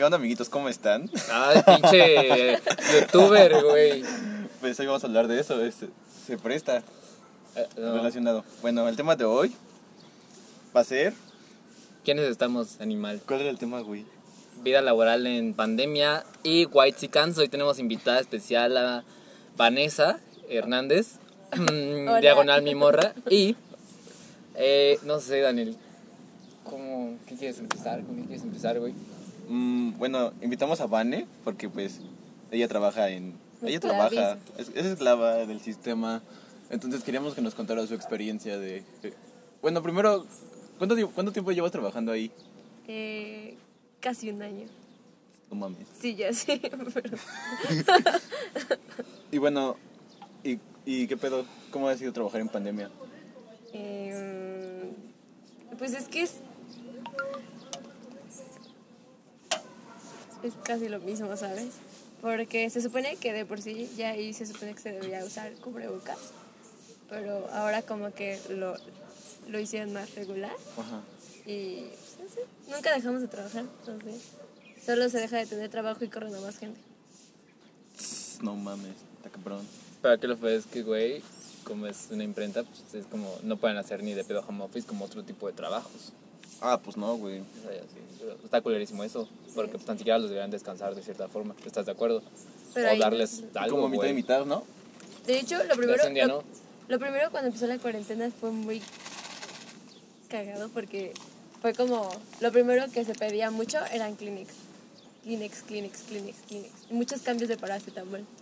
¿Qué onda, amiguitos? ¿Cómo están? Ay, pinche youtuber, güey. Pues hoy vamos a hablar de eso. es- se presta Eh, no. relacionado. Bueno, el tema de hoy va a ser. ¿Quiénes estamos, animal? ¿Cuál era el tema, güey? Vida laboral en pandemia y White Chicans. Hoy tenemos invitada especial a Vanessa Hernández, diagonal mi morra. Y, eh, no sé, Daniel, ¿cómo, ¿qué quieres empezar? ¿Con qué quieres empezar, güey? Mm, bueno, invitamos a Vane porque, pues, ella trabaja en. Ella Esclaviza. trabaja, es, es esclava del sistema. Entonces queríamos que nos contara su experiencia de. bueno, primero, ¿cuánto, tiempo- ¿cuánto tiempo llevas trabajando ahí? Eh, casi un año. No mames. Sí, ya sé. Pero... Y bueno, ¿y, y qué pedo? ¿Cómo ha sido trabajar en pandemia? eh, pues es que es. Es casi lo mismo, ¿sabes? Porque se supone que de por sí ya ahí se supone que se debería usar cubrebocas. Pero ahora como que lo, lo hicieron más regular. Ajá. Y pues, no sé, nunca dejamos de trabajar. Entonces, solo se deja de tener trabajo y corren a más gente. No mames, está cabrón. Pero aquí lo fue es que, güey, como es una imprenta, pues es como, no pueden hacer ni de pedo home office como otro tipo de trabajos. Ah, pues no, güey. O sea, ya sí, está culerísimo eso, porque pues, tan siquiera los deberían descansar de cierta forma. ¿Estás de acuerdo? Pero o ahí darles es- algo, Como mitad y güey. mitad, ¿no? De hecho, lo primero, un día, lo, ¿no? lo primero cuando empezó la cuarentena fue muy cagado porque fue como, lo primero que se pedía mucho eran clinics. Kleenex, Kleenex, Kleenex, Kleenex. Y muchos cambios de paracetamol.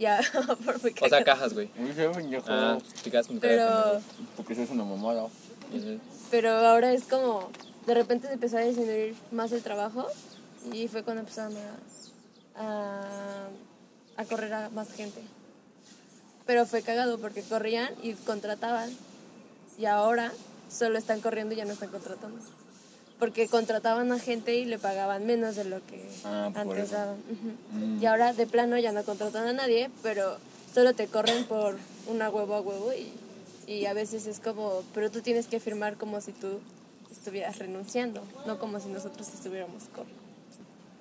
Ya, por muy O sea, cagado. cajas, güey. Muy feo, pendejo. Ah, de Pero, Porque eso es una mamada. Pero ahora es como, de repente se empezó a disminuir más el trabajo y fue cuando empezaron a, a, a correr a más gente. Pero fue cagado porque corrían y contrataban. Y ahora solo están corriendo y ya no están contratando. Porque contrataban a gente y le pagaban menos de lo que Ah, antes daban. Ujú. Mm. Y ahora de plano ya no contratan a nadie, pero solo te corren por una huevo a huevo y, y a veces es como, pero tú tienes que firmar como si tú estuvieras renunciando, no como si nosotros estuviéramos corriendo.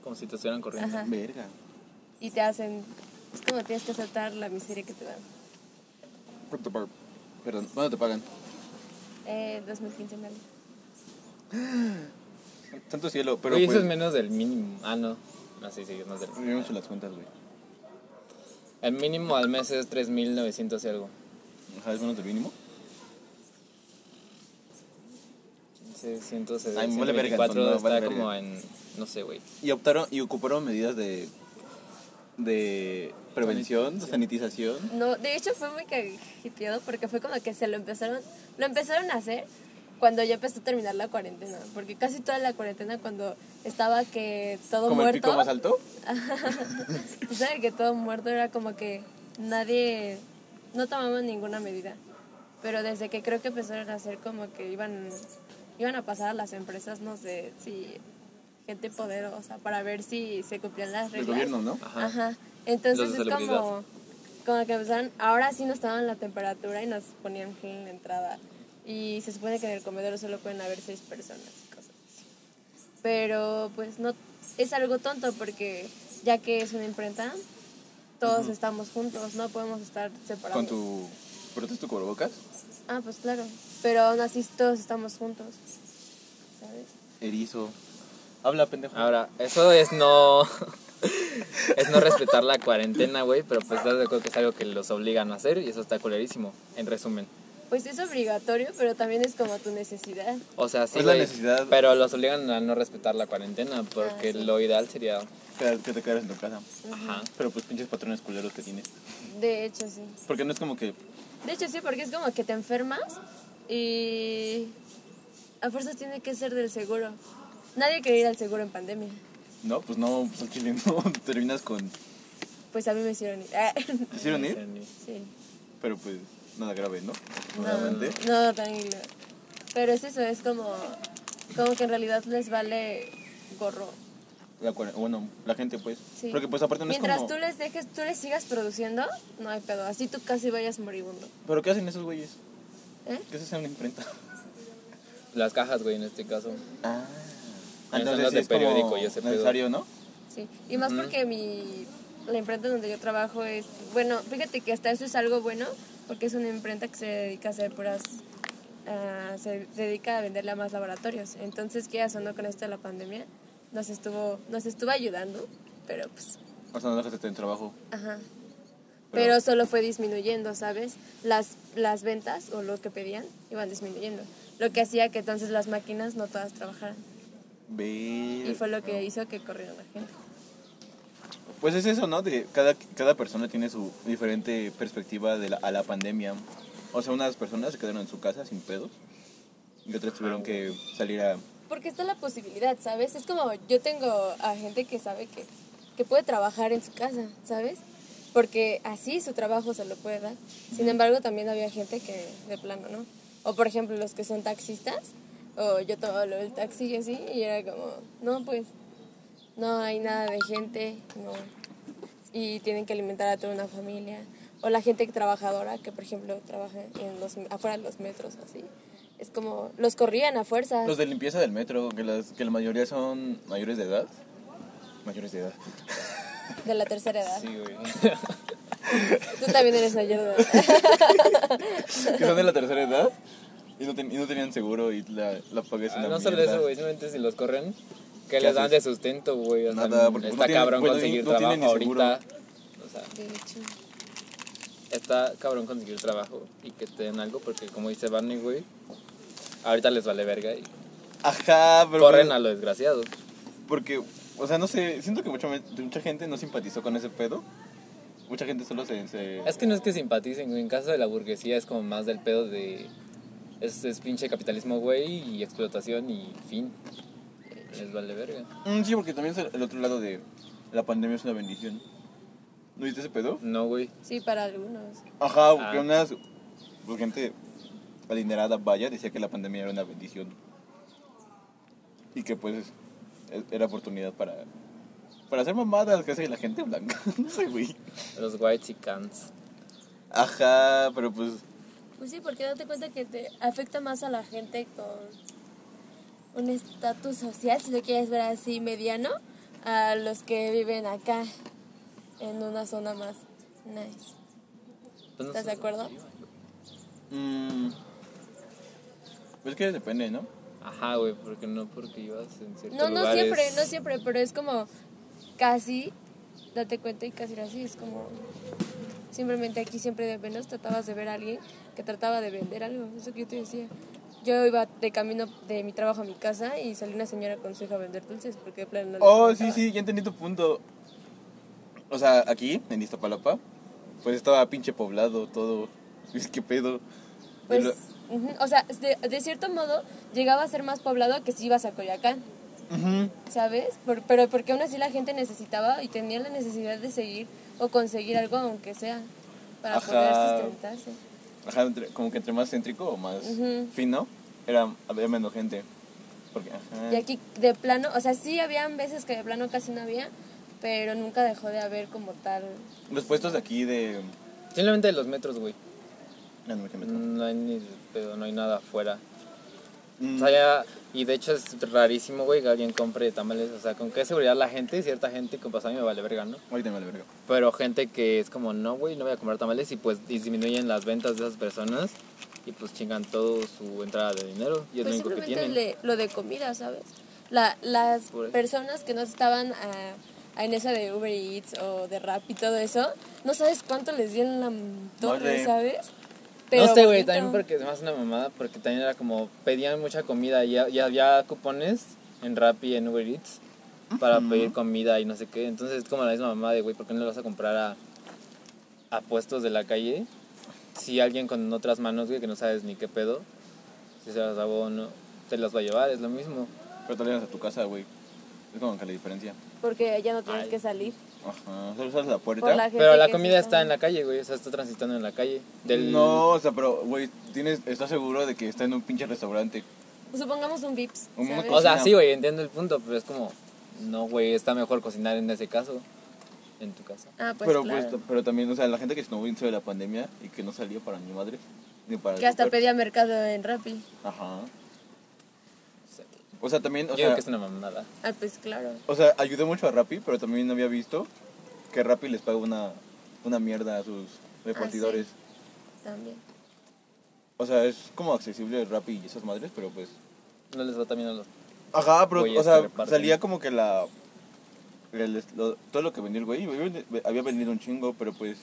Como si te estuvieran corriendo. Ajá. Verga. Y te hacen, es como tienes que aceptar la miseria que te dan. ¿Cuánto pagan? Perdón, ¿cuándo te pagan? Eh, 2015 me Tanto cielo, pero Oye, pues... eso es menos del mínimo. Ah, no. No, sí, sí, es más del Yo hecho las cuentas, güey. El mínimo al mes es 3.900 y algo. Ajá, es menos del mínimo. Ay, 600, vale verga, 124 entonces, no, está vale como en, no sé, güey. Y optaron y ocuparon medidas de... De prevención, de sanitización. No, de hecho fue muy cajeteado porque fue como que se lo empezaron, lo empezaron a hacer cuando ya empezó a terminar la cuarentena, porque casi toda la cuarentena cuando estaba que todo Como el muerto, pico más alto. ¿sabes? que todo muerto era como que nadie, no tomaban ninguna medida, pero desde que creo que empezaron a hacer como que iban, iban a pasar a las empresas, no sé, si gente poderosa para ver si se cumplían las reglas. gobierno, ¿no? Ajá. Ajá. Entonces es como, como que empezaron, ahora sí nos tomaban la temperatura y nos ponían gel en la entrada. Y se supone que en el comedor solo pueden haber seis personas y cosas así. Pero pues no, es algo tonto porque ya que es una imprenta, todos estamos juntos, no podemos estar separados. Con tu... ¿Protes tu cubrebocas? Ah, pues claro. Pero aún así todos estamos juntos. ¿Sabes? Erizo. Habla, pendejo. Ahora, eso es no. es no respetar la cuarentena, güey, pero pues estás de acuerdo que es algo que los obligan a hacer y eso está culerísimo, en resumen. Pues es obligatorio, pero también es como tu necesidad. O sea, sí, Es la necesidad. pero los obligan a no respetar la cuarentena porque Ah, sí. lo ideal sería, Que, te quedas en tu casa. ajá, Pero pues pinches patrones culeros que tienes. De hecho, sí. Porque no es como que... De hecho, sí, porque es como que te enfermas y a fuerzas tiene que ser del seguro. Nadie quiere ir al seguro en pandemia. No, pues no, pues al chile no. Terminas con... Pues a mí me hicieron ir. ¿Te hicieron ir? sí. Pero pues nada grave, ¿no? No, Nuevamente. no, tranquilo. Pero es eso, es como, como que en realidad les vale gorro. La bueno, la gente pues. Sí. Porque pues aparte no Mientras es como... tú les dejes, tú les sigas produciendo, no hay pedo. Así tú casi vayas moribundo. ¿Pero qué hacen esos güeyes? ¿Eh? ¿Qué se hace en una imprenta? las cajas, güey, en este caso. Ah. Entonces las sí de es como periódico y ese pedo. necesario, ¿no? Sí, y más Ujú. porque mi la imprenta donde yo trabajo es, bueno, fíjate que hasta eso es algo bueno, porque es una imprenta que se dedica a hacer puras, ah, se dedica a venderle a más laboratorios. Entonces, ¿qué o no con esto de la pandemia? Nos estuvo, nos estuvo ayudando, pero pues, O sea, no dejaste en trabajo. ajá. Pero- Pero solo fue disminuyendo, ¿sabes? Las, las ventas o lo que pedían iban disminuyendo. Lo que hacía que entonces las máquinas no todas trabajaran. Ve. Y fue lo que hizo que corriera la gente. Pues es eso, ¿no? De cada, cada persona tiene su diferente perspectiva de la, a la pandemia. O sea, unas personas se quedaron en su casa sin pedos y otras tuvieron que salir a... Porque está la posibilidad, ¿sabes? Es como yo tengo a gente que sabe que, que puede trabajar en su casa, ¿sabes? Porque así su trabajo se lo puede dar. Sin embargo, también había gente que de plano, ¿no? O por ejemplo, los que son taxistas, o yo tomaba lo del taxi y así, y era como, no, pues no hay nada de gente, no. Y tienen que alimentar a toda una familia. O la gente trabajadora que, por ejemplo, trabaja en los, afuera de los metros, así. Es como, los corrían a fuerzas. Los de limpieza del metro, que, las, que la mayoría son mayores de edad. Mayores de edad. De la tercera edad. Sí, güey. Tú también eres mayor de edad. que son de la tercera edad y no, ten- y no tenían seguro y la, la paga es Ah, no solo eso, güey, simplemente si los corren, que ¿Qué les dan de sustento, güey. O sea, Nada, porque no está cabrón conseguir no trabajo ahorita. O sea, De hecho. está cabrón conseguir trabajo y que te den algo, porque como dice Barney, güey, ahorita les vale verga y Ajá, pero... corren a lo desgraciado. Porque, o sea, no sé, siento que mucha, mucha gente no simpatizó con ese pedo. Mucha gente solo se... se- Es que no es que simpaticen, güey. En caso de la burguesía es como más del pedo de. Es, es pinche capitalismo, güey, y explotación y fin. Les vale verga. Mm, sí, porque también es el otro lado de la pandemia es una bendición. ¿No viste ese pedo? No, güey. Sí, para algunos. Ajá, porque Ah. unas pues, gente adinerada, vaya, decía que la pandemia era una bendición. Y que pues era oportunidad para para hacer mamadas que hace la gente blanca. no sé, güey. Los whites y cans. Ajá, pero pues Pues sí, porque date cuenta que te afecta más a la gente con un estatus social, si lo quieres ver así, mediano, a los que viven acá, en una zona más nice. Pues no ¿Estás de acuerdo? mm, pues que depende, ¿no? Ajá, güey, porque no porque ibas en ciertos No, no lugares. siempre, no siempre, pero es como casi, date cuenta y casi era así, es como simplemente aquí siempre de menos tratabas de ver a alguien que trataba de vender algo, eso que yo te decía. Yo iba de camino de mi trabajo a mi casa y salió una señora con su hija a vender dulces porque de plano no Oh, sí, sí, ya entendí tu punto. O sea, aquí, en Iztapalapa, pues estaba pinche poblado todo. Es que pedo. Pues, lo- o sea, de, de cierto modo llegaba a ser más poblado que si ibas a Coyoacán, Ujú. ¿sabes? Por- pero porque aún así la gente necesitaba y tenía la necesidad de seguir o conseguir algo aunque sea para Ajá. poder sustentarse. Ajá, entre- como que entre más céntrico o más fino, era, había menos gente. Porque, ajá. Y aquí de plano, o sea, sí habían veces que de plano casi no había, pero nunca dejó de haber como tal. Los puestos de aquí de. Simplemente los metros, güey. No, no me quemé. No hay ni pedo, no hay nada afuera. Mm, O sea, ya- y de hecho es rarísimo, güey, que alguien compre tamales. O sea, con qué seguridad la gente, cierta gente, con pasar me vale verga, ¿no? Ahorita me vale verga. Pero gente que es como, no, güey, no voy a comprar tamales y pues disminuyen las ventas de esas personas y pues chingan todo su entrada de dinero y es Pues lo único que simplemente tienen. le- lo de comida, ¿sabes? La, las personas que no estaban a- a en esa de Uber Eats o de Rap y todo eso, no sabes cuánto les dieron la torre. ¿sabes? No sé, güey, también porque hace una mamada, porque también era como, pedían mucha comida y había cupones en Rappi y en Uber Eats para pedir comida y no sé qué. Entonces es como la misma mamada de, güey, ¿por qué no le vas a comprar a, a puestos de la calle? Si alguien con otras manos, güey, que no sabes ni qué pedo, si se las lavó o no, te las va a llevar, es lo mismo. Pero te llegas a tu casa, güey. Es como que la diferencia. Porque ya no tienes Ay. que salir. Ajá. Solo sales a la puerta. La Pero la comida está en la calle, güey, o sea, está transitando en la calle. Del... No, o sea, pero, güey, tienes, estás seguro de que está en un pinche restaurante. Pues supongamos un Vips. O sea, sí, güey, entiendo el punto, pero es como, no, güey, está mejor cocinar en ese caso, en tu casa. Ah, pues pero, claro. pues, pero también, o sea, la gente que estuvo dentro de la pandemia y que no salía para ni madre. Ni para que hasta pedía mercado en Rappi. Ajá. O sea, también, o Yo digo sea, que es una mamada. Ah, pues claro. o sea, ayudé mucho a Rappi, pero también había visto que Rappi les paga una, una mierda a sus repartidores. También. O sea, es como accesible Rappi y esas madres, pero pues... No les va también a los... Ajá, pero, o sea, salía como que la... el- lo- todo lo que vendía el güey, güey, había vendido un chingo, pero pues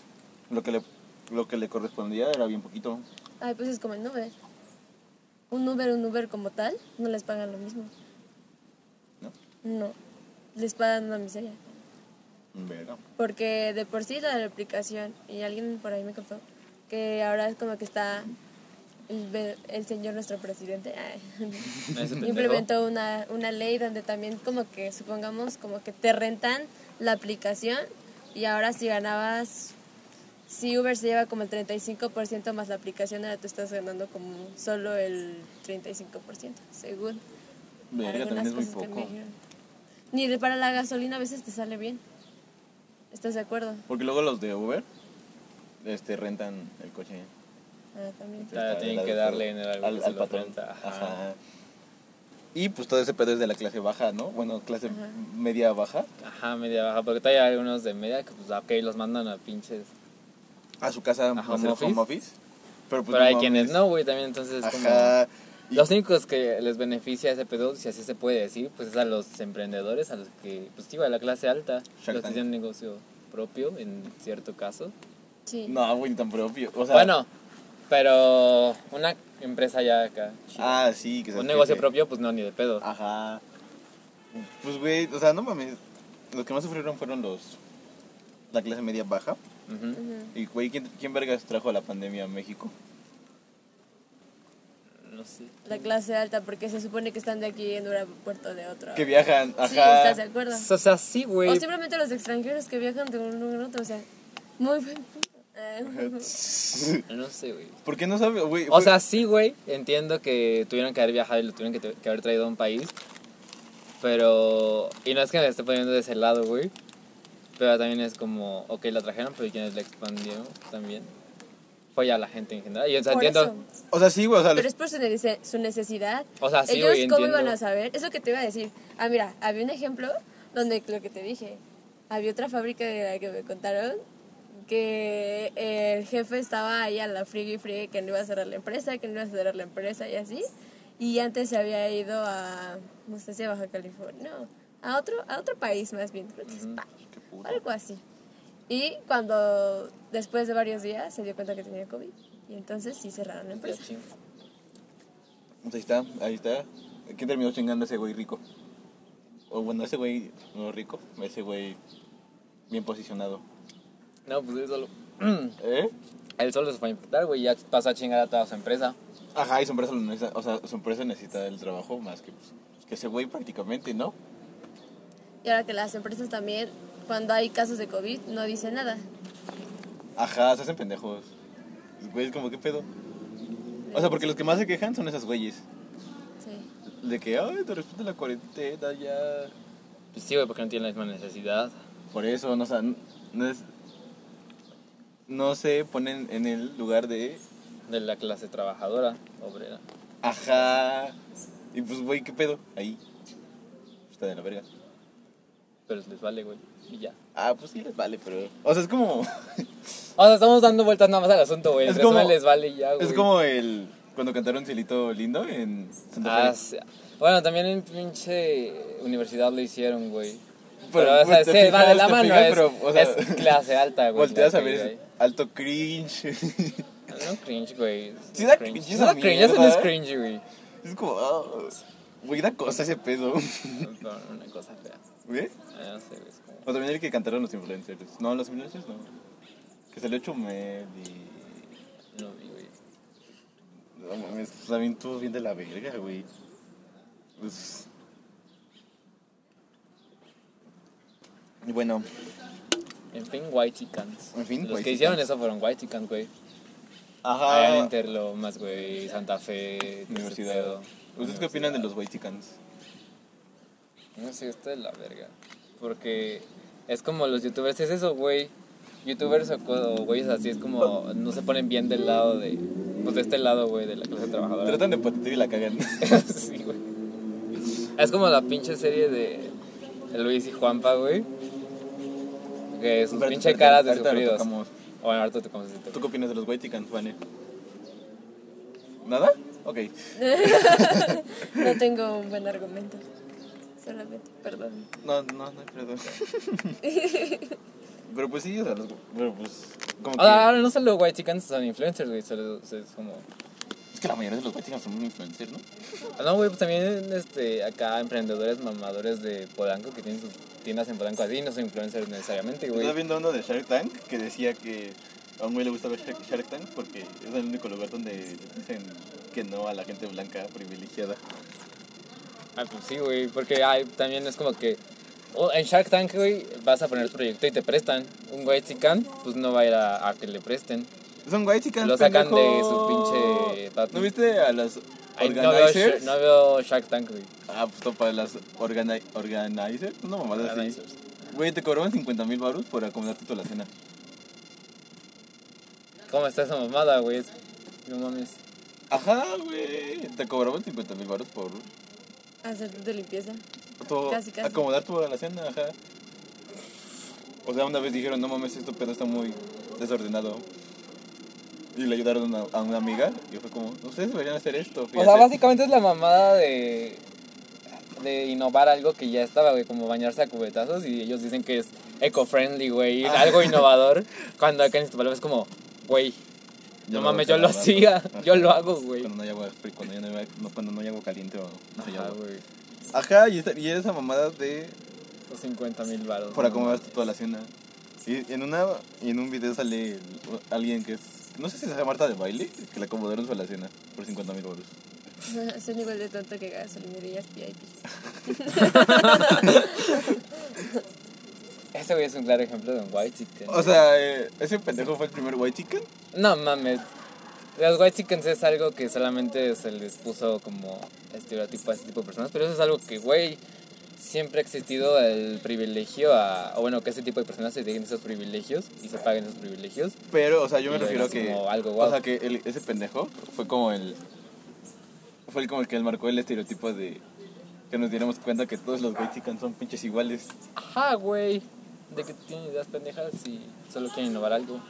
lo que le, lo que le correspondía era bien poquito. Ay, pues es como en Uber. Un Uber, un Uber como tal, no les pagan lo mismo. ¿No? No. Les pagan una miseria. Verga. Porque de por sí la de la aplicación, y alguien por ahí me contó, que ahora es como que está el, el señor nuestro presidente implementó una, una ley donde también como que supongamos como que te rentan la aplicación y ahora si ganabas si Uber se lleva como el 35% más la aplicación ahora tú estás ganando como solo el 35% según Verga, también es muy poco. ni de para la gasolina a veces te sale bien ¿estás de acuerdo? Porque luego los de Uber este, rentan el coche. Ah, también. Ah, Está tienen que darle en el algo al, patrón. renta, ajá. Ajá. Y pues todo ese pedo es de la clase baja, ¿no? Bueno, clase Ajá. media baja. Ajá, media baja. Porque todavía hay algunos de media que, pues, ok, los mandan a pinches. A su casa ¿A hacer office? home office. Pero, pues, Pero hay quienes no, güey, también. Entonces, es como. Ajá. Y- Los únicos que les beneficia ese pedo, si así se puede decir, pues es a los emprendedores, a los que, pues sí, a la clase alta, Shark los que tienen negocio propio en cierto caso. Sí. No, güey, ni tan propio. O sea, bueno, pero una empresa ya acá, chida. Ah, sí, que se un negocio que- propio, pues no, ni de pedo. Ajá. Pues, güey, o sea, no mames. Los que más sufrieron fueron los. La clase media baja. Y, güey, ¿quién, quién vergas trajo la pandemia a México? No sé. La clase alta, porque se supone que están de aquí en un aeropuerto de otro. Que viajan, ajá. Sí, ¿estás de acuerdo? O sea, sí, güey. O simplemente los extranjeros que viajan de un lugar a otro, o sea, muy buen punto. No sé, güey. ¿Por qué no sabe, güey? O sea, sí, güey, entiendo que tuvieron que haber viajado y lo tuvieron que, que haber traído a un país. Pero. Y no es que me esté poniendo de ese lado, güey. Pero también es como, ok, la trajeron, pero ¿y quienes la expandieron también? Fue ya la gente en general. Y o sea, por entiendo. eso. O sea, sí, güey, o sea, Pero es por su, nece- su necesidad. O sea, sí, Ellos, güey, ¿cómo entiendo. iban a saber? Es lo que te iba a decir. Ah, mira, había un ejemplo donde lo que te dije. Había otra fábrica de la que me contaron que el jefe estaba ahí a la friegue y friegue que no iba a cerrar la empresa, que no iba a cerrar la empresa y así. Y antes se había ido a, no sé si a Baja California, no, a otro, a otro país más bien, creo que España, algo así. Y cuando después de varios días se dio cuenta que tenía COVID y entonces sí cerraron la empresa. ching. Pues ahí está, ahí está. ¿Quién terminó chingando a ese güey rico? O bueno, ese güey no rico, ese güey bien posicionado. No, pues él solo. ¿Eh? Él solo se fue a infectar, güey. Ya pasó a chingar a toda su empresa. Ajá, y su empresa lo necesita, o sea, su empresa necesita el trabajo más que, pues, que ese güey prácticamente, ¿no? Y ahora que las empresas también, cuando hay casos de COVID, no dicen nada. Ajá, se hacen pendejos. Güey, como, ¿qué pedo? O sea, porque los que más se quejan son esos güeyes. Sí. De que, ay, te respeto la cuarentena ya. Pues sí, güey, porque no tiene la misma necesidad. Por eso, no, o sea, no es... No se ponen en el lugar de... De la clase trabajadora, obrera. Ajá. Y pues, güey, ¿qué pedo? Ahí. Está de la verga. Pero les vale, güey. Y ya. Ah, pues sí les vale, pero... O sea, es como... O sea, estamos dando vueltas nada más al asunto, güey. Es como- les vale y ya, güey. es como el... Cuando cantaron Cielito Lindo en Santa Ah, Fe. sí. Bueno, también en pinche universidad lo hicieron, güey. Pero, Pero, o sea, sí, va de la mano, fijas, es, pero, o sea, es clase alta, güey. Volteas a ver, alto cringe. No cringe, güey. Sí da Cringe. cringe esa da cringe, eso no es mierda. cringe, güey. es como... ah, Güey, da cosa ese pedo. No, Una cosa fea. ¿Ves? Ah, es como- O también el que cantaron los influencers. No, los influencers no. Que salió Chumel y... No vi, güey. No mames, también estuvo bien de la verga, güey. Pues... Y bueno, En fin, White Chickens. En fin, Los White que hicieron eso fueron White Chickens, güey. ajá. Allá en Interlomas, güey. Santa Fe. Universidad. ¿Ustedes qué opinan de los white? No sé, esto es la verga. Porque es como los youtubers, es eso, güey. Youtubers o, güeyes así, es como no se ponen bien del lado de. Pues de este lado, güey, de la clase trabajadora. Tratan de patear y la cagan. sí, güey. Es como la pinche serie de Luis y Juanpa, güey. Que sus pinche caras de sufridos. Bueno, ahorita te comes ¿Tú qué opinas de los White Chickens, Fanny? ¿Nada? Ok. No tengo un buen argumento. Solamente, perdón. No, no, no hay perdón. Pero pues sí, o sea, los, pero pues como que... Ahora, ahora no solo white chickens son influencers, güey. solo- Es como... Es que la mayoría de los White Chickens son influencers, ¿no? Ah, No, güey, pues también este, acá emprendedores mamadores de Polanco que tienen sus tiendas en Polanco así, no son influencers necesariamente, güey. Estaba viendo uno de Shark Tank que decía que a un güey le gusta ver Shark, Shark Tank porque es el único lugar donde dicen que no a la gente blanca privilegiada. Ah, pues sí, güey, porque hay, también es como que o en Shark Tank, güey, vas a poner tu proyecto y te prestan. Un white chicken, pues no va a ir a, a que le presten. Son White Chickens, Lo sacan de su pinche papi. ¿No viste a las Ay, no, veo, no veo Shark Tank, güey. Ah, pues para las organi organizers, una mamada así. Güey, te cobraban 50 mil baros por acomodarte toda la cena. ¿Cómo está esa mamada, güey? No mames. Ajá, güey. Te cobraban 50 mil baros por Hacer de limpieza. todo, Casi, casi. acomodar toda la cena, ajá. O sea, una vez dijeron, no mames, esto pedo está muy desordenado. Y le ayudaron a, a una amiga y fue como, ustedes deberían hacer esto. O fíjate". sea, básicamente es la mamada de, de innovar algo que ya estaba, güey, como bañarse a cubetazos y ellos dicen que es eco-friendly, güey, Ah. algo innovador, cuando acá en este palabra es como, güey, no mames, yo lo hacía, yo lo hago, güey. Cuando no hay agua, cuando no hay, no, cuando no hay agua caliente o no sé, Ajá, agua. güey, Ajá, y, esta- y esa mamada de los 50 mil baros. por acomodarte toda la cena. Y en, una, y en un video sale el- alguien que es, no sé si se llama Marta de baile, que le acomodaron toda la cena por 50 mil baros. Son igual de tonto que gasolinerías VIP. Ese güey es un claro ejemplo de un white chicken. O sea, eh, ese pendejo fue el primer white chicken. No mames. Los white chickens es algo que solamente se les puso como estereotipo a ese tipo de personas, pero eso es algo que, güey, siempre ha existido el privilegio a, o bueno, que ese tipo de personas se den esos privilegios y se paguen esos privilegios. Pero, o sea, yo me refiero a que. como algo O guau. sea, que el- ese pendejo fue como el. Fue el, como el que marcó el estereotipo de. Que nos diéramos cuenta que todos los white chickens son pinches iguales. Ajá, güey. De que tienen ideas pendejas y solo quieren innovar algo.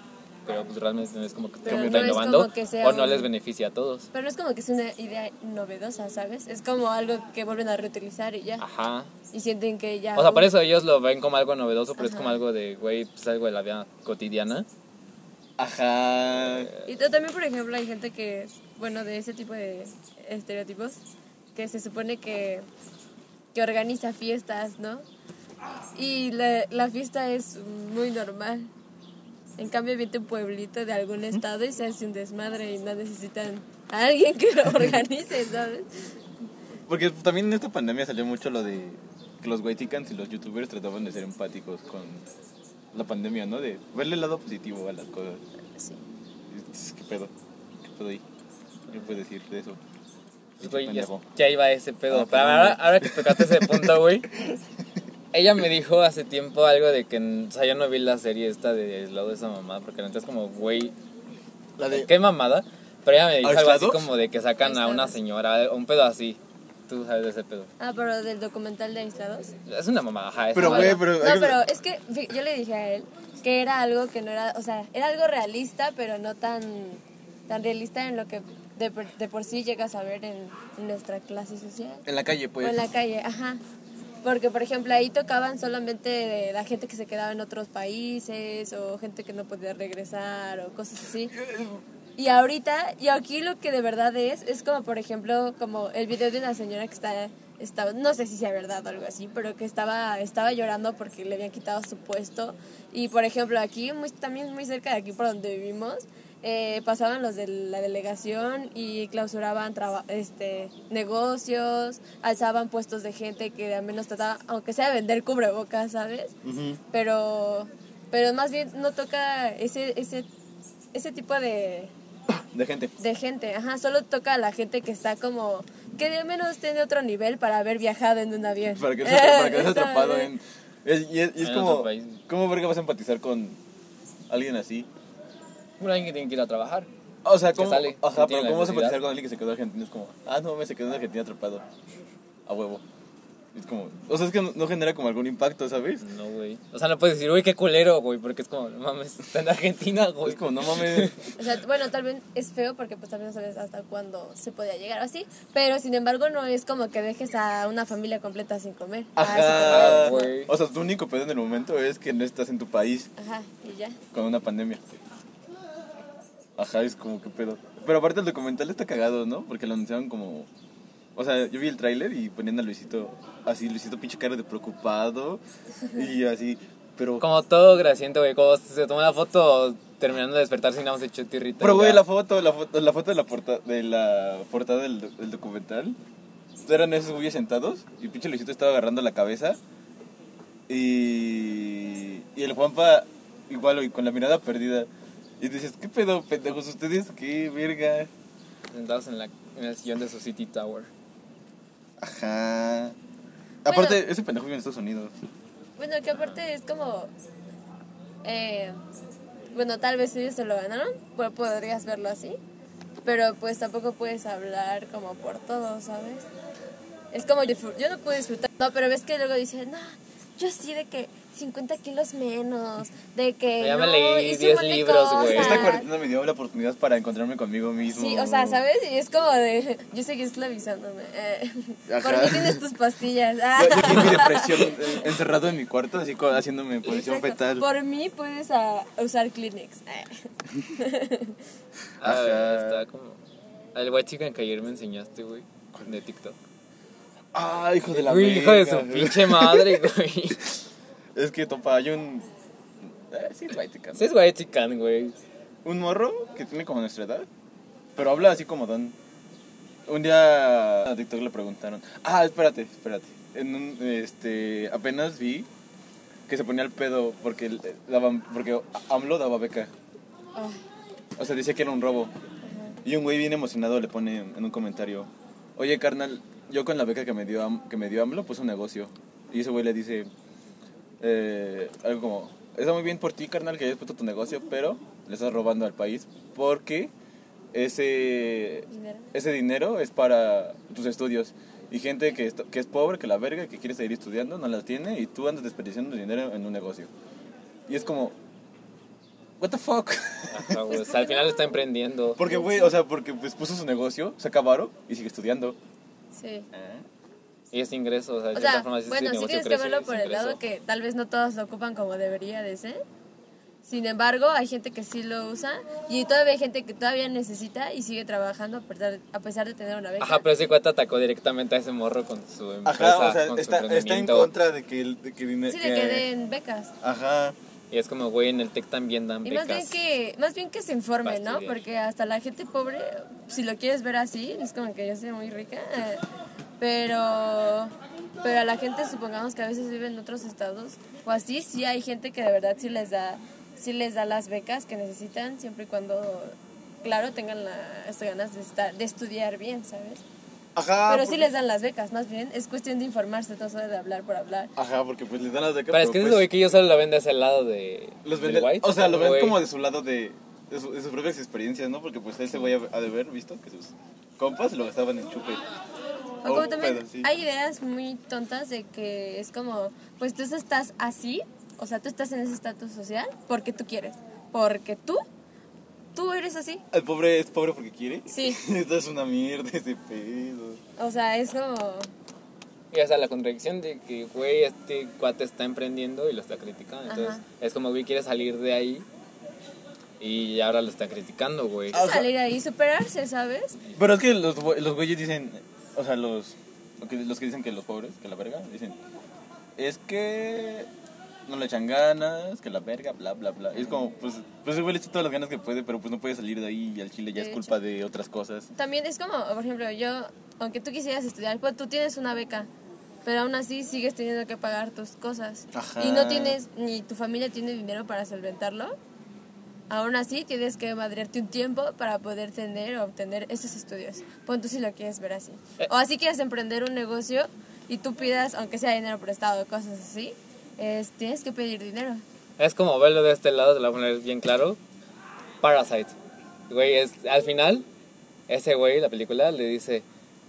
Pero pues realmente no es como que Pero no es innovando como que o no un- les beneficia a todos. Pero no es como que es una idea novedosa, ¿sabes? Es como algo que vuelven a reutilizar y ya. Ajá. Y sienten que ya. O sea, por eso ellos lo ven como algo novedoso, pero es Ajá. como algo de, güey, pues algo de la vida cotidiana. Ajá. Y también, por ejemplo, hay gente que, es- bueno, de ese tipo de estereotipos, que se supone que, que organiza fiestas, ¿no? Y la, la fiesta es muy normal. En cambio, viene un pueblito de algún estado y se hace un desmadre y no necesitan a alguien que lo organice, ¿sabes? Porque también en esta pandemia salió mucho lo de que los chickens y los youtubers trataban de ser empáticos con la pandemia, ¿no? De verle el lado positivo a las cosas. Sí. ¿Qué pedo? ¿Qué pedo ahí? ¿Qué puedes decir de eso? Güey, ya, ya iba ese pedo. Ah, Pero ahora, ahora que tocaste ese punto, güey. Ella me dijo hace tiempo algo de que, o sea, yo no vi la serie esta de Aislado de esa mamá, porque la neta es como, güey, La de. qué mamada. Pero ella me dijo algo así como de que sacan a una señora, un pedo así. Tú sabes de ese pedo. Ah, pero del documental de Aislados. Es una mamada, ajá. es Pero, güey, pero- No, pero es que yo le dije a él que era algo que no era, o sea, era algo realista, pero no tan, tan realista en lo que de, por- de por sí llegas a ver en, en nuestra clase social. En la calle, pues. O en la calle, ajá. Porque, por ejemplo, ahí tocaban solamente la gente que se quedaba en otros países o gente que no podía regresar o cosas así. Y ahorita, y aquí lo que de verdad es, es como, por ejemplo, como el video de una señora que está, estaba, no sé si sea verdad o algo así, pero que estaba, estaba llorando porque le habían quitado su puesto. Y, por ejemplo, aquí, muy, también muy cerca de aquí por donde vivimos, eh, pasaban los de la delegación y clausuraban traba- este, negocios, alzaban puestos de gente que al menos trataba, aunque sea de vender cubrebocas, ¿sabes? Pero, pero más bien no toca ese, ese, ese tipo de, De gente. de gente, ajá, solo toca a la gente que está como, que de menos tiene otro nivel para haber viajado en un avión. Para que no seas, para que no seas ¿sabes? atrapado en. es- y es, y es como. ¿Cómo ver que vas a empatizar con alguien así? Bueno, alguien que tiene que ir a trabajar. O sea, ¿cómo, sale, ajá, que tiene pero ¿cómo vas a empatizar con alguien que se quedó en Argentina? Es como, ah, no mames, se quedó en Argentina atrapado. A huevo. Es como, o sea, es que no, no genera como algún impacto, ¿sabes? No, güey. O sea, no puedes decir, uy, qué culero, güey, porque es como, no mames, está en Argentina, güey. Es como, no mames. O sea, bueno, tal vez es feo porque pues también no sabes hasta cuándo se podía llegar así, pero sin embargo no es como que dejes a una familia completa sin comer. Ah, sin Ajá. comer. güey. O sea, tu único pedo en el momento es que no estás en tu país Ajá, y ya. con una pandemia. Ajá, es como que pedo. Pero aparte el documental está cagado, ¿no? Porque lo anunciaron como... O sea, yo vi el tráiler y ponían a Luisito así, Luisito pinche cara de preocupado y así, pero... Como todo grasiento, güey, como se toma la foto terminando de despertar sin nada, se echó tirrita. Pero y güey, la foto, la foto, la foto de la portada de la portada del, del documental eran esos güeyes sentados y pinche Luisito estaba agarrando la cabeza y y el Juanpa igual y con la mirada perdida y dices, ¿qué pedo, pendejos? ¿Ustedes qué, verga? Sentados en, la, en el sillón de su City Tower. Ajá. Aparte, ese pendejo vive en Estados Unidos. Bueno, que aparte es como... eh, bueno, tal vez ellos se lo ganaron, pues podrías verlo así, pero pues tampoco puedes hablar como por todo, ¿sabes? Es como, yo no puedo disfrutar, no, pero ves que luego dicen, no, yo sí de que 50 kilos menos, de que... Ya me leí hice 10 un montón de libros, güey. cosas". Esta cuarentena me dio la oportunidad para encontrarme conmigo mismo. Sí, o sea, ¿sabes? Y es como de, yo seguí esclavizándome. Eh. ¿Por qué tienes tus pastillas? Ah. Yo, yo mi depresión, eh, encerrado en mi cuarto, así co- haciéndome posición Exacto. fetal. Por mí puedes ah, usar Kleenex. Eh. Ah, Ajá. está como... El white chicken que ayer me enseñaste, güey, de TikTok. Ah, hijo de la Uy, hijo de su pinche madre, güey. Es que topa, hay un. Eh, sí, es. Sí es chicken, güey. Un morro que tiene como nuestra edad, pero habla así como Don. Un día a TikTok le preguntaron. Ah, espérate, espérate. En un, este, apenas vi que se ponía el pedo porque, daban, porque AMLO daba beca. Ah, O sea, decía que era un robo. Y un güey bien emocionado le pone en un comentario, oye carnal, yo con la beca que me dio, que me dio AMLO puse un negocio. Y ese güey le dice eh, algo como, está muy bien por ti carnal que hayas puesto tu negocio, pero le estás robando al país porque ese, dinero. ese dinero es para tus estudios. Y gente que, est- que es pobre, que la verga, que quiere seguir estudiando, no la tiene y tú andas desperdiciando dinero en un negocio. Y es como, what the fuck? Ajá. O sea, al final está emprendiendo. Porque, güey, o sea, porque pues puso su negocio, saca varo y sigue estudiando. Sí. Y es ingreso, o sea, de O cierta sea, forma, si bueno, sí tienes que verlo por el lado que tal vez no todos lo ocupan como debería de ser. Sin embargo, hay gente que sí lo usa y todavía hay gente que todavía necesita y sigue trabajando a pesar, a pesar de tener una beca. Ajá, pero ese cuate atacó directamente a ese morro con su empresa, Ajá, o sea, con su está, está en contra de que, de que dinero. Sí, de que den becas. Ajá. Y es como, güey, en el TEC también dan Y más bien becas. que más bien que se informen, Para ¿no? Porque hasta la gente pobre, si lo quieres ver así, es como que yo soy muy rica, eh, pero pero a la gente supongamos que a veces vive en otros estados o así, sí hay gente que de verdad sí les da sí les da las becas que necesitan siempre y cuando claro tengan las ganas de estar de estudiar bien, ¿sabes? Ajá. pero por- sí les dan las becas, más bien es cuestión de informarse, no solo de hablar por hablar. Ajá, porque pues les dan las becas. Pero es que pues, ese güey que yo solo lo ven de ese lado de. los venden, white, o sea, lo ven como de su lado de, de, su- de sus propias experiencias, ¿no? Porque pues ese güey ha ha de ver, visto, que sus compas lo gastaban en chupe. O como también hay ideas muy tontas de que es como, pues tú estás así, o sea, tú estás en ese estatus social porque tú quieres, porque tú, tú eres así. El pobre es pobre porque quiere. Sí. Esto es una mierda ese pedo. O sea, es como, Y sea, la contradicción de que, güey, este cuate está emprendiendo y lo está criticando. Entonces, Ajá. es como, güey, quiere salir de ahí y ahora lo está criticando, güey. O sea- salir ahí, superarse, ¿sabes? Pero es que los, los güeyes dicen, o sea, los, los que dicen que los pobres, que la verga, dicen, es que no le echan ganas, que la verga, bla, bla, bla. Y es como, pues, pues güey le echa todas las ganas que puede, pero pues no puede salir de ahí y al chile ya De es culpa de otras cosas. También es como, por ejemplo, yo, aunque tú quisieras estudiar, pues tú tienes una beca, pero aún así sigues teniendo que pagar tus cosas. Ajá. Y no tienes, ni tu familia tiene dinero para solventarlo. Aún así tienes que madrearte un tiempo para poder tener o obtener esos estudios. Pues tú si lo quieres ver así. Eh. O así quieres emprender un negocio y tú pidas, aunque sea dinero prestado, cosas así, es, tienes que pedir dinero. Es como verlo de este lado, te lo voy a poner bien claro. Parasite. Güey, es, al final, ese güey, la película, le dice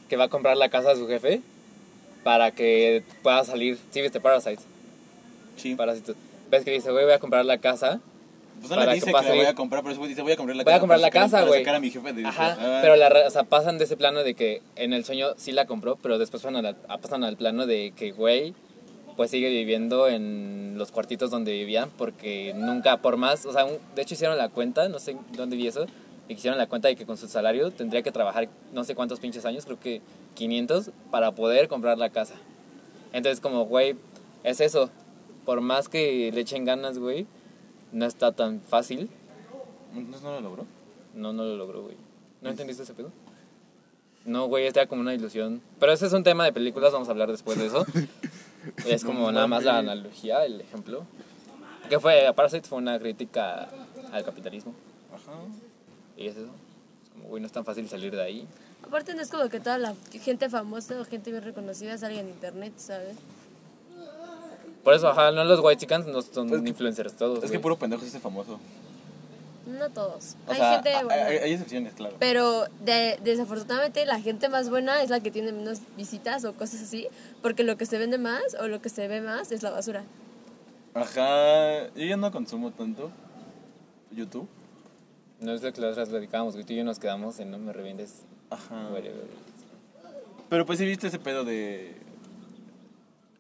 que va a comprar la casa a su jefe para que pueda salir. Sí, viste Parasite. Sí. Parásitos. Ves que dice, güey, voy a comprar la casa. Pues no para le dice que, la voy a comprar, pero dice, voy a comprar la Voy a casa. comprar para la sacar- casa, güey. sacar a mi jefe Ajá, Ah. pero la, o sea, pasan de ese plano de que en el sueño sí la compró, pero después pasan, a la- a- pasan al plano de que, güey, pues sigue viviendo en los cuartitos donde vivían porque nunca, por más, o sea, un- de hecho hicieron la cuenta, no sé dónde vi eso, y hicieron la cuenta de que con su salario tendría que trabajar no sé cuántos pinches años, creo que 500, para poder comprar la casa. Entonces, como, güey, es eso, por más que le echen ganas, güey, no está tan fácil. Entonces no lo logró. No, no lo logró, güey. ¿No entendiste ese pedo? No, güey, era como una ilusión. Pero ese es un tema de películas, vamos a hablar después de eso. es como No nada más la analogía, el ejemplo. Que fue, Parasite fue una crítica al capitalismo. Ajá. Y es eso. Es como, güey, no es tan fácil salir de ahí. Aparte no es como que toda la gente famosa o gente bien reconocida salga en internet, ¿sabes? Por eso, ajá, no los white chickens no son Es que- influencers todos. Es que puro pendejo es ese famoso. No todos. O hay sea, gente buena. hay- hay excepciones, claro. Pero de- desafortunadamente la gente más buena es la que tiene menos visitas o cosas así, porque lo que se vende más o lo que se ve más es la basura. Ajá. Yo ya no consumo tanto YouTube. No es lo que las otras platicábamos, güey. Tú y yo nos quedamos en no me revientes. Ajá. Pero pues sí viste ese pedo de.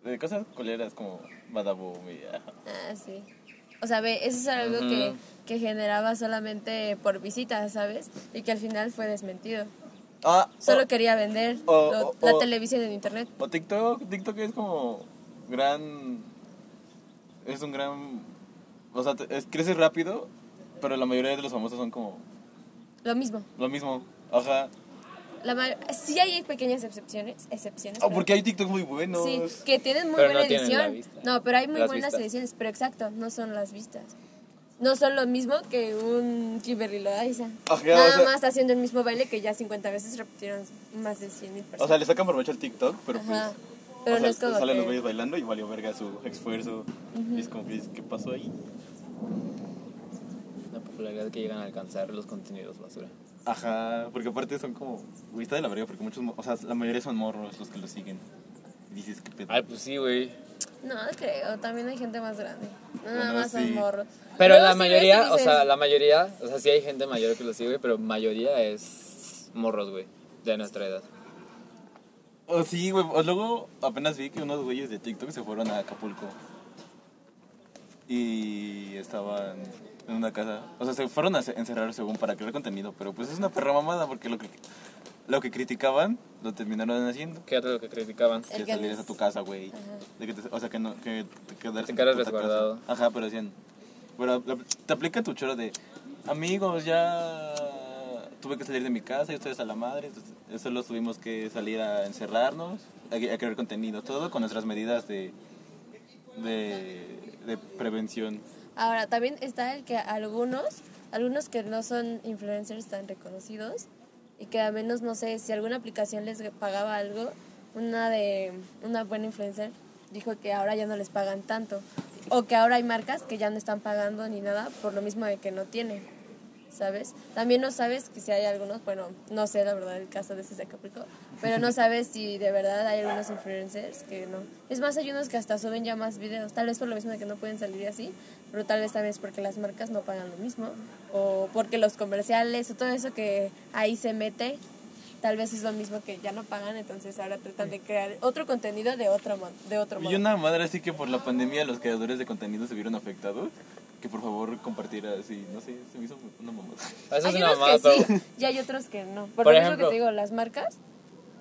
de cosas coleras como Badaboom y. ajá. Ah, sí. O sea, ve, eso es algo que, que generaba solamente por visitas, ¿sabes? Y que al final fue desmentido. Ah, Solo o- quería vender o- lo- o- la o- televisión en internet. O TikTok, TikTok es como gran... Es un gran... O sea, te- es- crece rápido, pero la mayoría de los famosos son como Lo mismo. lo mismo. Ajá. La sí hay pequeñas excepciones, excepciones. Pero- porque hay TikTok muy buenos. Sí, que tienen muy Pero buena no edición. No, pero hay muy Las buenas vistas. ediciones, pero exacto, no son las vistas. No son lo mismo que un Kimberly Loaiza. Ajá, Nada o sea- más está haciendo el mismo baile que ya 50 veces repitieron más de 100 mil personas. O sea, le sacan provecho al TikTok, pero pues... Ajá. Pero o no sea, es como Salen que- los güeyes bailando y valió verga su esfuerzo. Y es como que ¿qué pasó ahí? La popularidad que llegan a alcanzar los contenidos basura. Ajá, porque aparte son como... Güey, está de la verga porque muchos... O sea, la mayoría son morros los que lo siguen. Y dices, ¿qué pedo? Ay, pues sí, güey. No, creo, también hay gente más grande. No nada más son morros. Pero Luego la sí mayoría, o sea, la mayoría, o sea, sí hay gente mayor que lo sigue, pero mayoría es morros, güey, de nuestra edad. O sí, güey. O luego apenas vi que unos güeyes de TikTok se fueron a Acapulco. Y estaban en una casa. O sea, se fueron a ce- encerrar según para crear contenido. Pero pues es una perra mamada porque lo que, lo que criticaban lo terminaron haciendo. ¿Qué era lo que criticaban? Que que salieras a tu casa, güey. O sea, que, no, que te quedaras Te en tu resguardado. casa. Ajá, pero decían... Pero la- te aplica tu choro de... Amigos, ya tuve que salir de mi casa y ustedes a la madre. Entonces, solo tuvimos que salir a encerrarnos, a, a crear contenido. Todo con nuestras medidas de... De, de prevención. Ahora, también está el que algunos, algunos que no son influencers tan reconocidos y que a menos, no sé, si alguna aplicación les pagaba algo, una de una buena influencer dijo que ahora ya no les pagan tanto o que ahora hay marcas que ya no están pagando ni nada por lo mismo de que no tienen, ¿sabes? También no sabes que si hay algunos, bueno, no sé la verdad el caso de ese de Acapulco, pero no sabes si de verdad hay algunos influencers que no. Es más, hay unos que hasta suben ya más videos, tal vez por lo mismo de que no pueden salir y así, pero tal vez también es porque las marcas no pagan lo mismo, o porque los comerciales o todo eso que ahí se mete, tal vez es lo mismo que ya no pagan, entonces ahora tratan de crear otro contenido de otro, mo- de otro modo. Y una madre así que por la pandemia los creadores de contenido se vieron afectados. Que por favor compartiera así, no sé, se me hizo una mamada. Eso es hay una unos mamada, que sí y hay otros que no. Por, Por ejemplo- que te digo, las marcas,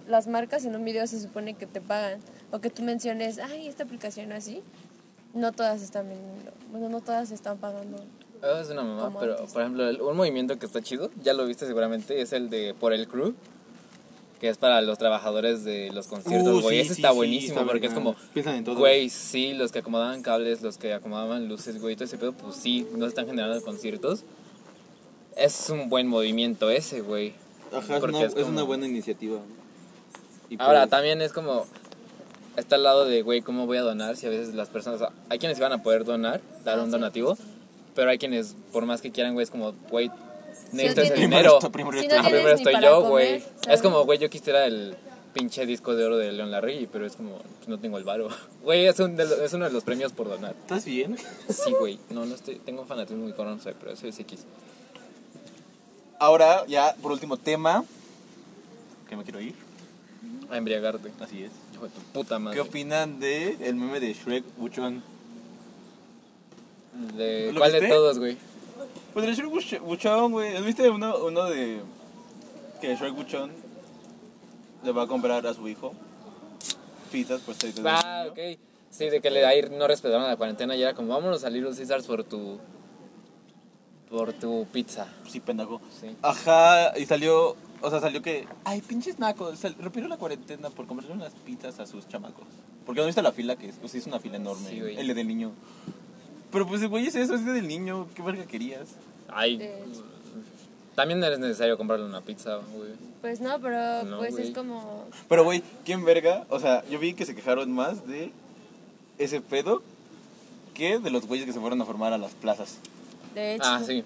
las marcas en un video se supone que te pagan o que tú menciones, ay, esta aplicación así, no todas están vendiendo, bueno, no todas están pagando. Eso es una mamada, pero antes. por ejemplo, el- un movimiento que está chido, ya lo viste seguramente, es el de Por el Crew, que es para los trabajadores de los conciertos, Uh, güey. sí, Ese sí, está sí, buenísimo está porque es como, Piensan en todo. güey, sí, los que acomodaban cables, los que acomodaban luces, güey, todo ese pedo, pues sí, no están generando conciertos. Es un buen movimiento ese, güey. Ajá, es una, es es una como- buena iniciativa. Y Ahora, pues, también es como, está al lado de, güey, ¿cómo voy a donar? Si a veces las personas, o sea, hay quienes van a poder donar, dar Ah, un sí. donativo, pero hay quienes, por más que quieran, güey, es como, güey, Primero primero Si estoy- no Ah, tienes primero ni estoy para yo, güey. Es como, güey, yo quisiera el pinche disco de oro de León Larregui, pero es como, pues no tengo el varo. Güey, es, un uno de los premios por donar. ¿Estás bien? Sí, güey. No, no estoy, tengo un fanatismo muy cabrón, sé, pero eso es X. Ahora, ya por último tema, que me quiero ir. A embriagarte. Así es. Hijo de tu puta madre. ¿Qué opinan de el meme de Shrek Buchon? De, ¿Lo ¿Cuál de todos, güey? Pues de Shrek Buch- Buchon, güey. ¿Viste uno, uno de que Shrek Buchon le va a comprar a su hijo pizzas por ser del Ah, ok. Sí, de que le ahí no respetaron la cuarentena y era como, vámonos a Little Caesars por tu. por tu pizza. Sí, pendejo. Sí. Ajá, y salió, o sea, salió que, ay, pinches nacos, rompieron la cuarentena por comprarle unas pizzas a sus chamacos. Porque no viste la fila que es, o sea, es una fila enorme, Sí, güey. el del niño. Pero pues, güey, es eso, es del niño, ¿qué verga querías? Ay. De- También no es necesario comprarle una pizza, güey. Pues no, pero No, pues güey. es como... Pero, güey, ¿quién verga? O sea, yo vi que se quejaron más de ese pedo que de los güeyes que se fueron a formar a las plazas. De hecho. Ah, sí.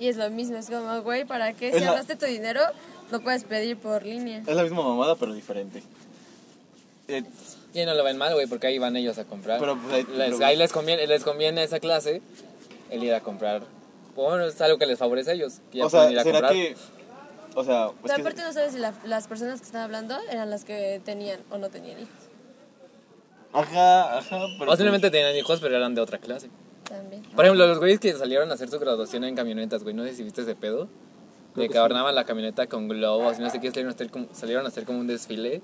Y es lo mismo, es como, güey, ¿para qué? Es Si la- ahorraste tu dinero, lo puedes pedir por línea. Es la misma mamada, pero diferente. Eh, Y no lo ven mal, güey, porque ahí van ellos a comprar. Pero, pues, ahí- les, pero- ahí les conviene, les conviene a esa clase el ir a comprar. Bueno, es algo que les favorece a ellos. Que ya o sea, ir a ¿será comprar. que...? O sea, Pero es que- aparte no sabes si la- las personas que están hablando eran las que tenían o no tenían hijos. Ajá, ajá, pero... Posiblemente tenían hijos, pero eran de otra clase. También. Por ejemplo, los güeyes que salieron a hacer su graduación en camionetas, güey, no sé si viste ese pedo. De que adornaban la camioneta con globos y no sé qué, salieron a hacer como, salieron a hacer como un desfile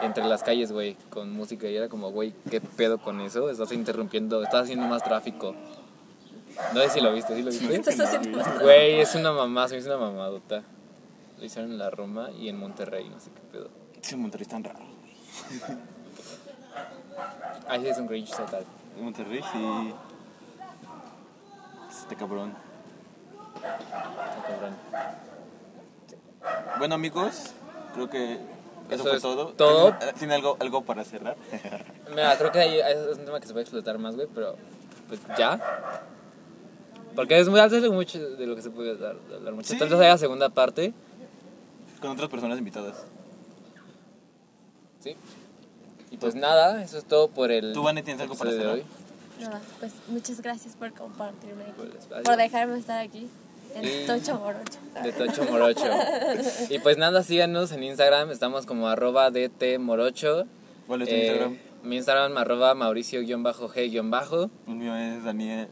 entre las calles, güey, con música. Y era como, güey, ¿qué pedo con eso? Estás interrumpiendo, estás haciendo más tráfico. No sé si lo viste, ¿sí lo viste? Güey, es una mamá, se me hizo una mamadota. Lo hicieron en la Roma y en Monterrey, no sé qué pedo. Sí, Monterrey es tan raro. Ahí sí es un cringe total. En Monterrey sí... Este cabrón. está cabrón. Bueno, amigos, creo que eso, Eso fue es todo. todo. ¿Tiene- ¿Tiene algo, algo para cerrar? Mira, creo que ahí es un tema que se puede explotar más, güey, pero pues ya. Porque es muy alto de mucho de lo que se puede hablar, hablar mucho. Sí. Tal vez haya segunda parte, Con otras personas invitadas. ¿sí? Y pues nada, eso es todo por el ¿Tú, Vane, tienes algo para de cerrar? hoy. Nada, pues muchas gracias por compartirme aquí. Por dejarme estar aquí. En Y- Tocho Morocho. De Tocho Morocho. y pues nada, síganos en Instagram, estamos como arroba DT ¿Cuál es tu Eh, Instagram? Mi Instagram arroba Mauricio-G- El mío es Daniel.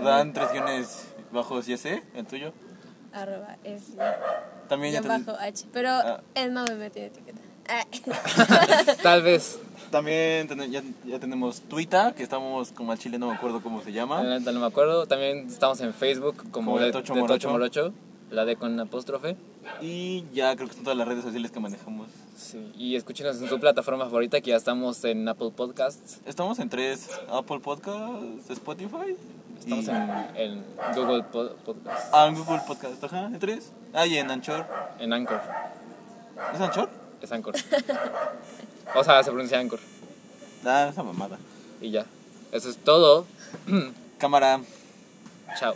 Dan tres guiones bajos y ese, el tuyo. Arroba es También ya guion bajo H. Pero Ah. Emma me metió etiqueta. Ah. Tal vez. También ten- ya, ya tenemos Twitter, que estamos como al chile, no me acuerdo cómo se llama. No me acuerdo. También estamos en Facebook como, Como de de, Tocho de Morocho. La D con apóstrofe. Y ya creo que son todas las redes sociales que manejamos. Sí. Y escúchenos en su plataforma favorita, que ya estamos en Apple Podcasts. Estamos en tres: Apple Podcasts, Spotify. Estamos y- en, en Google Po- Podcasts. Ah, en Google Podcast, ajá, en tres. Ah, y en Anchor. En Anchor. ¿Es Anchor? Es Anchor. o sea, se pronuncia Anchor. Ah, esa mamada. Y ya. Eso es todo. Cámara. Chao.